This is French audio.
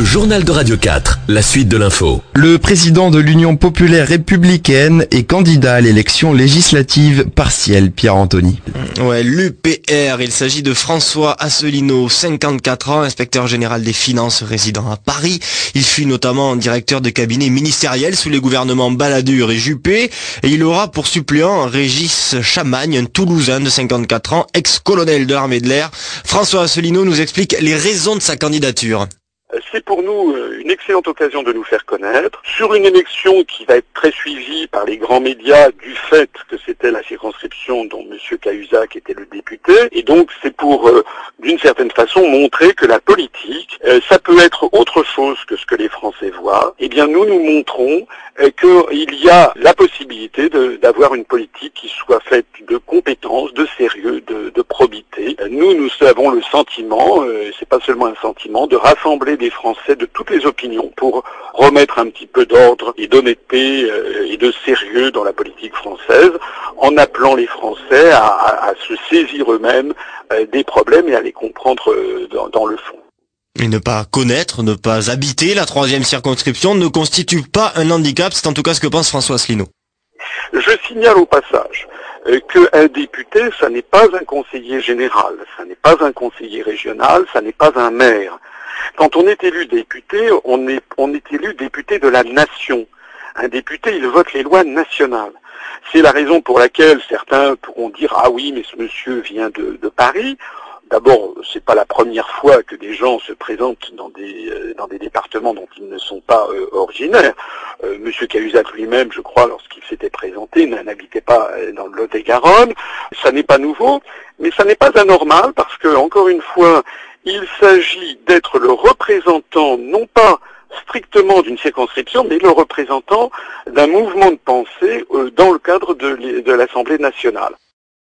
Le journal de Radio 4, la suite de l'info. Le président de l'Union populaire républicaine est candidat à l'élection législative partielle, Pierre Anthony. Ouais, l'UPR, il s'agit de François Asselineau, 54 ans, inspecteur général des finances résident à Paris. Il fut notamment directeur de cabinet ministériel sous les gouvernements Balladur et Juppé. Et il aura pour suppléant Régis Chamagne, un Toulousain de 54 ans, ex-colonel de l'armée de l'air. François Asselineau nous explique les raisons de sa candidature. Nous euh, une excellente occasion de nous faire connaître sur une élection qui va être très suivie par les grands médias du fait que c'était la circonscription dont M. Cahuzac était le député. Et donc c'est pour, euh, d'une certaine façon, montrer que la politique, euh, ça peut être autre chose que ce que les Français voient. Eh bien nous, nous montrons qu'il y a la possibilité d'avoir une politique qui soit faite de compétences, de sérieux, de probité. Nous, nous avons le sentiment, c'est pas seulement un sentiment, de rassembler des Français de toutes les opinions pour remettre un petit peu d'ordre et d'honnêteté euh, et de sérieux dans la politique française en appelant les Français à, se saisir eux-mêmes euh, des problèmes et à les comprendre euh, dans, le fond. Et ne pas connaître, ne pas habiter la troisième circonscription ne constitue pas un handicap, c'est en tout cas ce que pense François Asselineau. Je signale au passage qu'un député, ça n'est pas un conseiller général, ça n'est pas un conseiller régional, ça n'est pas un maire. Quand on est élu député, on est, on est élu député de la nation. Un député, il vote les lois nationales. C'est la raison pour laquelle certains pourront dire ah oui, mais ce monsieur vient de, Paris. D'abord, c'est pas la première fois que des gens se présentent dans des, euh, dans des départements dont ils ne sont pas euh, originaires. Euh, Monsieur Cahuzac lui-même, je crois, lorsqu'il s'était présenté, n'habitait pas dans le Lot-et-Garonne. Ça n'est pas nouveau, mais ça n'est pas anormal parce que, encore une fois, il s'agit d'être le représentant, non pas strictement d'une circonscription, mais le représentant d'un mouvement de pensée euh, dans le cadre de l'Assemblée nationale.